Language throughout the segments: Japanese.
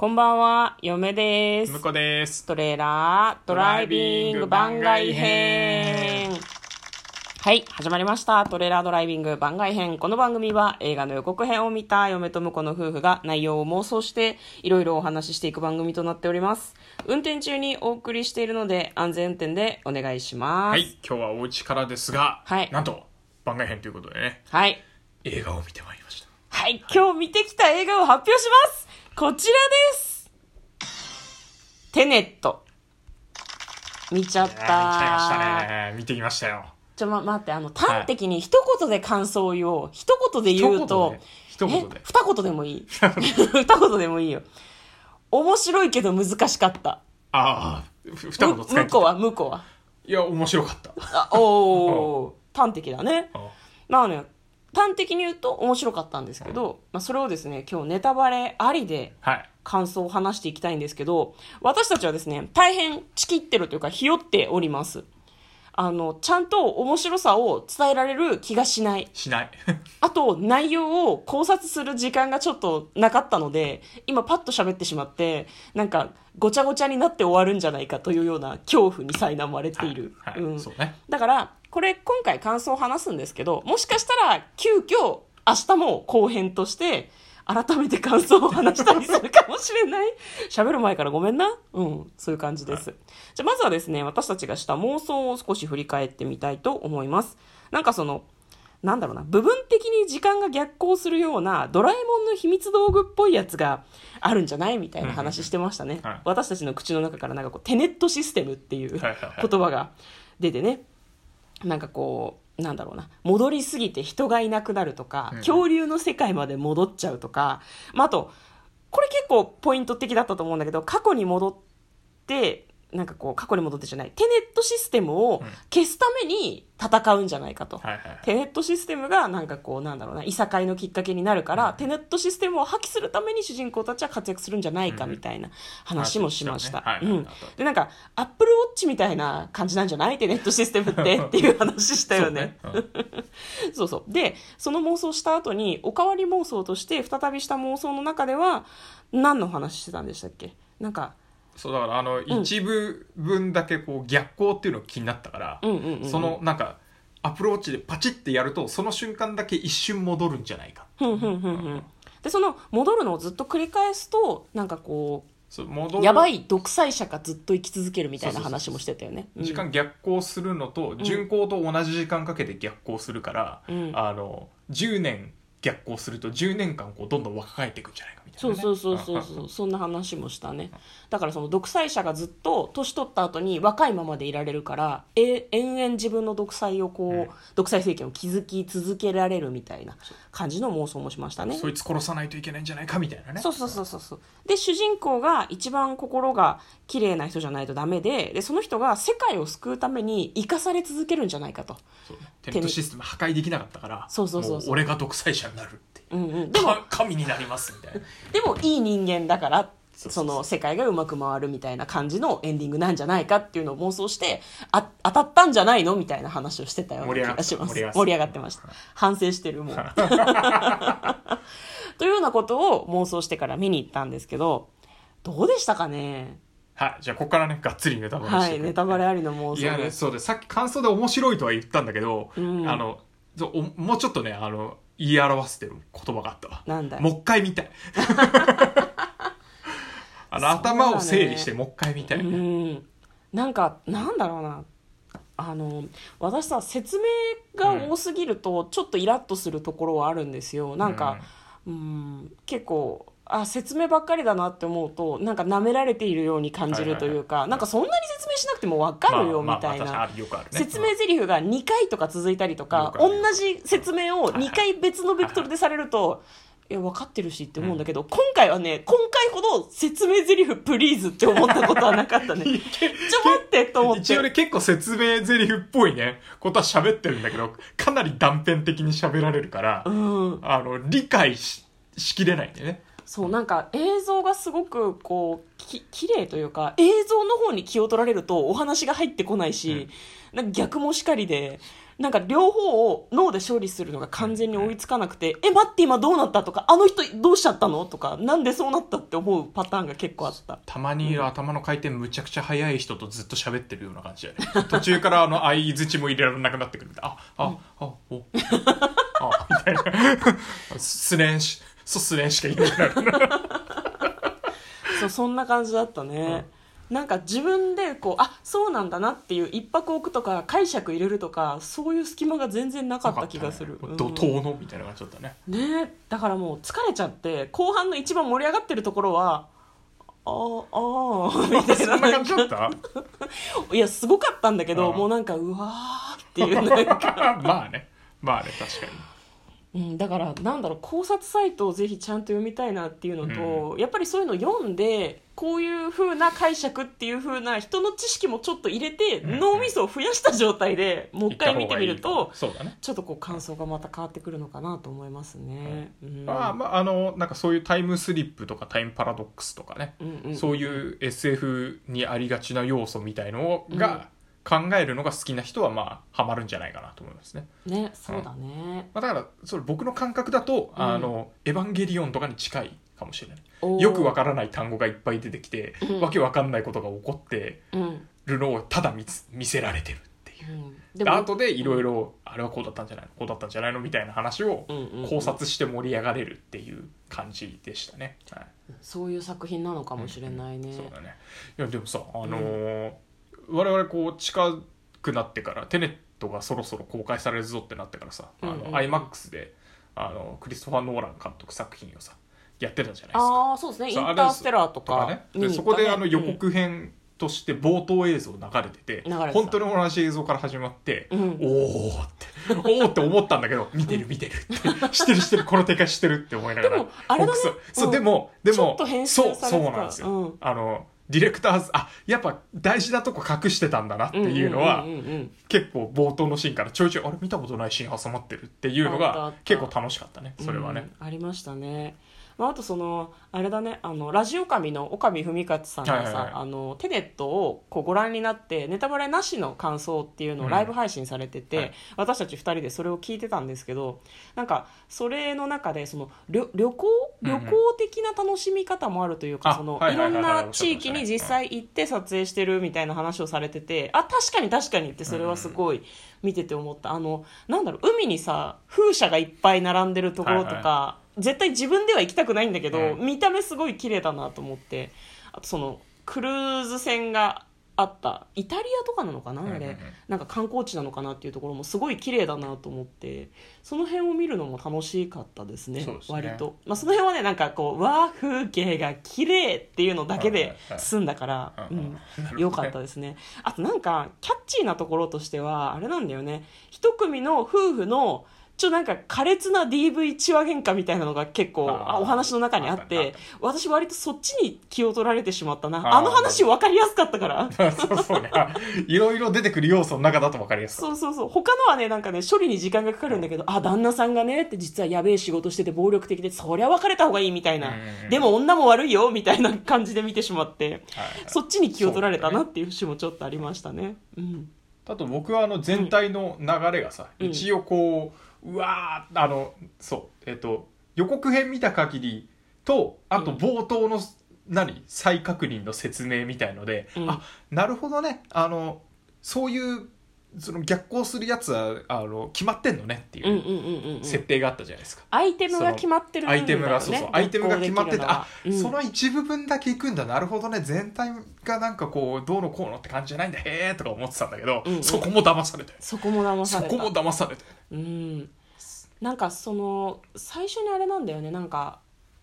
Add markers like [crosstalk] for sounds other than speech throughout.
こんばんは、嫁です。向こうです。トレーラードライビング番外編。はい、始まりました。トレーラードライビング番外編。この番組は映画の予告編を見た嫁と婿の夫婦が内容を妄想していろいろお話ししていく番組となっております。運転中にお送りしているので安全運転でお願いします。はい、今日はお家からですが、はいなんと番外編ということでね、はい。映画を見てまいりました。はい、今日見てきた映画を発表しますこちらですテネット。見ちゃった見ちゃいましたね。見てきましたよ。ちょ、ま、待って、あの、端的に一言で感想を言おう。一言で言うと、一言で？え？二言でもいい？二言で？もいいよ。面白いけど難しかった。ああ、ふ二む言使い向こうは、向こうは？いや、面白かった。あ、おー、端的だね。[laughs] あまあね、端的に言うと面白かったんですけど、まあそれをですね、今日ネタバレありではい。感想を話していきたいんですけど、私たちはですね、大変チキってるというか、ひよっております。あの、ちゃんと面白さを伝えられる気がしない。しない。[laughs] あと、内容を考察する時間がちょっとなかったので、今パッと喋ってしまって、なんか、ごちゃごちゃになって終わるんじゃないかというような恐怖に苛まれている。はい、うんそうね。だから、これ今回感想を話すんですけど、もしかしたら急遽明日も後編として、改めて感想を話したりするかもしれない。[laughs] 喋る前からごめんな。うん、そういう感じです。じゃあまずはですね、私たちがした妄想を少し振り返ってみたいと思います。なんかその、なんだろうな、部分的に時間が逆行するようなドラえもんの秘密道具っぽいやつがあるんじゃないみたいな話してましたね。はい私たちの口の中からなんかこう、テネットシステムっていう言葉が出てね。なんかこう、なんだろうな、戻りすぎて人がいなくなるとか、うん恐竜の世界まで戻っちゃうとか、まあ、あと、これ結構ポイント的だったと思うんだけど、過去に戻って、なんかこう、過去に戻ってじゃない、テネットシステムを消すために戦うんじゃないかと。はいはいはい。テネットシステムがなんかこうなんだろうないさかいのきっかけになるから、テネットシステムを破棄するために主人公たちは活躍するんじゃないかみたいな話もしました。でなんかアップルウォッチみたいな感じなんじゃない？テネットシステムってっていう話したよね。そうね。[laughs] そうそう。でその妄想した後におかわり妄想として再びした妄想の中では何の話してたんでしたっけ？なんかそうだからあの、一部分だけこう逆光っていうのが気になったから、うんうんうんうん。そのなんかアプローチでパチってやるとその瞬間だけ一瞬戻るんじゃないか。でその戻るのをずっと繰り返すとなんかこうやばい独裁者がずっと生き続けるみたいな話もしてたよね。うん。時間逆行するのと、巡行と同じ時間かけて逆行するから、うん。あの10年逆行すると10年間こうどんどん若返っていくんじゃないかみたいな、ね、そうそうそうそうそう。そんな話もしたね。だからその独裁者がずっと年取った後に若いままでいられるからえ延々自分の独裁をこう、うん。独裁政権を築き続けられるみたいな感じの妄想もしましたね。そいつ殺さないといけないんじゃないかみたいなね。そうそうそうそうそう。で主人公が一番心が綺麗な人じゃないとダメででその人が世界を救うために生かされ続けるんじゃないかと、そう。ねテントシステム破壊できなかったからそうそうそうそう俺が独裁者になるっていう。うんうん、でもか神になりますみたいな。[laughs] でもいい人間だからその世界がうまく回るみたいな感じのエンディングなんじゃないかっていうのを妄想してあ当たったんじゃないのみたいな話をしてたような気がします。盛り上がってました。反省してるもう。[laughs] というようなことを妄想してから見に行ったんですけどどうでしたかね？はい。じゃあここからねがっつりネタバレしてくはいネタバレありの妄いや想で。すねそうでさっき感想で面白いとは言ったんだけど、うん。あのもうちょっとねあの言い表してる言葉があったわ。なんだい？もう一回見たい。[laughs] あの、頭を整理してもう一回見たい、うん。なんかなんだろうな。あの私さ説明が多すぎるとちょっとイラッとするところはあるんですよ。なんか、うん、結構あ説明ばっかりだなって思うとなんか舐められているように感じるというか、なんかそんなに説明しなくても分かるよみまあたいな。説明台詞が2回とか続いたりとか同じ説明を2回別のベクトルでされると [laughs] いや分かってるしって思うんだけど、今回はね今回ほど説明台詞プリーズって思ったことはなかったね。ちょ待ってと思って。一応ね結構説明台詞っぽいねことは喋ってるんだけどかなり断片的に喋られるから、うん。あの理解ししきれないんでねそうなんか映像がすごくこうき綺麗というか映像の方に気を取られるとお話が入ってこないし、なんか逆もしかりでなんか両方を脳で処理するのが完全に追いつかなくて、え、待って今どうなったとか、あの人どうしちゃったのとか、なんでそうなったって思うパターンが結構あった。たまに頭の回転むちゃくちゃ速い人とずっと喋ってるような感じだよね。途中からあの相づちも入れられなくなってくるみたいな。あ、あ、あ、お、あ、みたいな。失恋し、そう失恋しか言えなくなる。[laughs] そうそんな感じだったね、なんか自分でこうあそうなんだなっていう一泊置くとか解釈入れるとかそういう隙間が全然なかった気がする、うん。怒涛のみたいな感じだったね。ね。だからもう疲れちゃって後半の一番盛り上がってるところはあーあーみたいそんな感じだった？[laughs] いやすごかったんだけどうんもうなんかうわーっていうなんか、[laughs] まあね。まあね、確かに。うん、だからなんだろう考察サイトをぜひちゃんと読みたいなっていうのと、やっぱりそういうの読んでこういう風な解釈っていう風な人の知識もちょっと入れて、うん。脳みそを増やした状態でもう一回見てみるとそうだね。ちょっとこう感想がまた変わってくるのかなと思いますね。うん。まあまあ、あの、なんかそういうタイムスリップとかタイムパラドックスとかね。うんうんそういう SF にありがちな要素みたいのが、考えるのが好きな人はまあハマるんじゃないかなと思いますね、ねそうだね、まあ、だからそれ僕の感覚だと、うん。あのエヴァンゲリオンとかに近いかもしれない。よくわからない単語がいっぱい出てきて、うん。わけわかんないことが起こってうん。るのをただ見つ見せられてるっていう。うん、で後でいろいろあれはこうだったんじゃないの？こうだったんじゃないの？みたいな話をうんうんうん。考察して盛り上がれるっていう感じでしたね、はい。そういう作品なのかもしれないね、そうだね。いやでもさあのー我々こう近くなってからテネットがそろそろ公開されるぞってなってからさ、あのうんうん。うん iMAX であのクリストファー・ノーラン監督作品をさやってたじゃないですか。ああそうですね。インそうターステラーとか。ね見に行ったねでそこであの予告編として冒頭映像流れてて、流れてた。本当に同じ映像から始まって、うん。おーっておーって思ったんだけど見てる見てるって知ってる知ってるこの展開知ってるって思いながら。でもあれだね。そうそう、うんでもでもちょっと編集そうされてた。そうなんですよ、うん。あのディレクターズあやっぱ大事なとこ隠してたんだなっていうのは、結構冒頭のシーンからちょいちょいあれ見たことないシーン挟まってるっていうのが結構楽しかったねそれはね、うんありましたね、まあ、あとそのあれだねあのラジオ神の岡見文勝さんがさ、はいはいはい。あのテネットをこうご覧になってネタバレなしの感想っていうのをライブ配信されてて、うんはい。私たち2人でそれを聞いてたんですけどなんかそれの中でその旅旅行？うんうん。旅行的な楽しみ方もあるというか、あそのはいいはいはい。ろんはいな地域に実際行って撮影してるみたいな話をされててあ確かに確かにってそれはすごい見てて思った。あのなんだろう海にさ風車がいっぱい並んでるところとか、はい絶対自分では行きたくないんだけど、うん。見た目すごい綺麗だなと思って。あとそのクルーズ船があった。イタリアとかなのかなあれ、なんか観光地なのかなっていうところもすごい綺麗だなと思って。その辺を見るのも楽しかったですねね。割と、まあ、その辺はねなんかこうわあ風景が綺麗っていうのだけで済んだから、うんよかったですね。あとなんかキャッチーなところとしてはあれなんだよね。一組の夫婦のちょっとなんか苛烈な DV 血話喧嘩みたいなのが結構お話の中にあって私割とそっちに気を取られてしまったな。あの話分かりやすかったから。そうそう。ね [laughs] あいろいろ出てくる要素の中だと分かりやすいそうそうそう。他のはねなんかね処理に時間がかかるんだけどあ旦那さんがねって実はやべえ仕事してて暴力的でそりゃ別れた方がいいみたいな。でも女も悪いよみたいな感じで見てしまってはいそっちに気を取られたなっていう節もちょっとありましたね。うんあと僕はあの全体の流れがさ、うん。一応こううわーあのそうえっ、と予告編見た限りとあとうん。冒頭の、何再確認の説明みたいので、うん。あなるほどね。あのそういうその逆行するやつはあの決まってんのねっていう設定があったじゃないですか。アイテムが決まってるアイテムがそうそうアイテムが決まっててあ、うん。その一部分だけいくんだ。なるほどね。全体がなんかこうどうのこうのって感じじゃないんだ。へえとか思ってたんだけど、うんうん。そこも騙されたよ。そこも騙された。そこも騙されたよ。うん。なんかその最初にあれなんだよね。なんか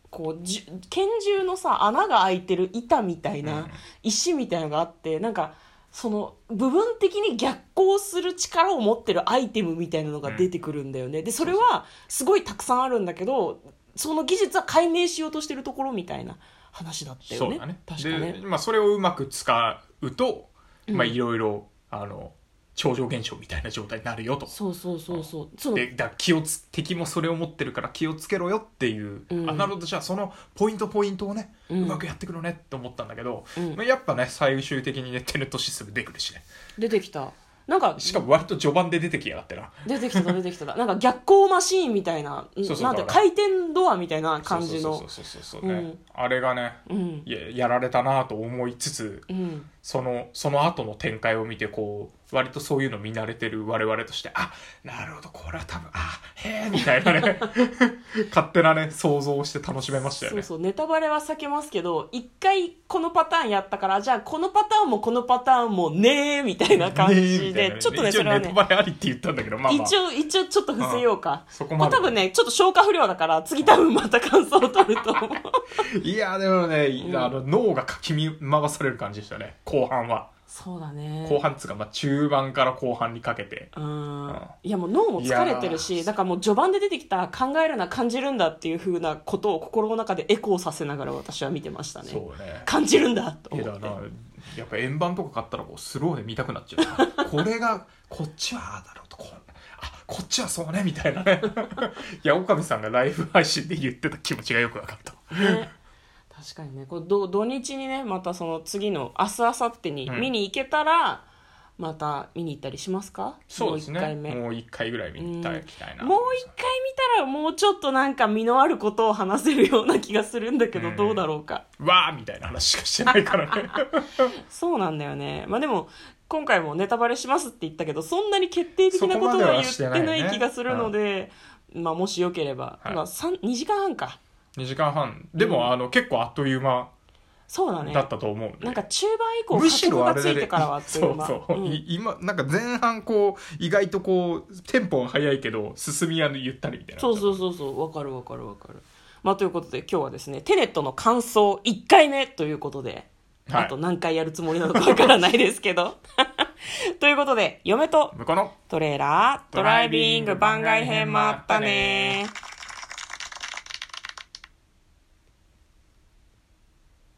こうじゅ拳銃のさ穴が開いてる板みたいな、うん。石みたいのがあってなんかその部分的に逆行する力を持ってるアイテムみたいなのが出てくるんだよね、でそれはすごいたくさんあるんだけどその技術は解明しようとしてるところみたいな話だったよね。そうだね。確かね。で、まあ、それをうまく使うと、まあ、うんいろいろあの超常現象みたいな状態になるよと。そうそうそうそう。そのでだ気をつ敵もそれを持ってるから気をつけろよっていう、うん。あなるほど。じゃあそのポイントポイントをね、ううんまくやってくるねって思ったんだけど、うん。まあ、やっぱね最終的にねテネットシステム出てくるしね。出てきた。なんかしかも割と序盤で出てきやがってな。出てきてた出てきてた。なんか逆光マシーンみたいなそうそうなんてだから。回転ドアみたいな感じの。そうそうそうそうそうね、うんあれがねうんややられたなと思いつつうんそのその後の展開を見てこう割とそういうの見慣れてる我々としてあなるほどこれは多分あへえみたいなね。[laughs] 勝手なね想像をして楽しめましたよね。そうそうネタバレは避けますけど一回このパターンやったからじゃあこのパターンもこのパターンもねーみたいな感ねえじでちょっとねそれはねネタバレありって言ったんだけどまあまあ。一応一応ちょっと伏せようか。そこまでこれ多分ねちょっと消化不良だから次多分また感想を取ると思う。いやでもね、うんあの脳がかき回される感じでしたね。後半はそうだね。後半っつうか、まあ、中盤から後半にかけて。うん。ん。いやもう脳も疲れてるしだからもう序盤で出てきた考えるな感じるんだっていうふうなことを心の中でエコーさせながら私は見てましたね。そうね。感じるんだとい思って。やっぱ円盤とか買ったらこうスローで見たくなっちゃうな。[laughs] これがこっちはああだろうとこう。あこっちはそうねみたいなね。[laughs] いや岡部さんがライブ配信で言ってた気持ちがよく分かった。ね確かにね。これ土土日にねまたその次の明日明後日にうん。見に行けたら、また見に行ったりしますか？そうですね。もう一回目。もう一回ぐらい見に行きたいな、もう一回見たらもうちょっとなんか身のあることを話せるような気がするんだけど、うん。どうだろうか。わーみたいな話しかしてないからね。[laughs] そうなんだよね。まあでも今回もネタバレしますって言ったけどそんなに決定的なことは言ってない気がするので、まあ、もしよければ、はい。まあ、三2時間半か2時間半。でも、あの結構あっという間。そうだね。だったと思うんで、なんか中盤以降むしろあれだねついてからはあっという間。そうそう、う。んい今なんか前半こう意外とこうテンポが速いけど進みはゆったりみたいな。そうそうそうそう。わかるわかるわかる。まあということで今日はですねテネットの感想1回目ということで、はい。あと何回やるつもりなのかわからないですけど。[laughs] ということで嫁と向こうのトレーラードライビング番外編もあったね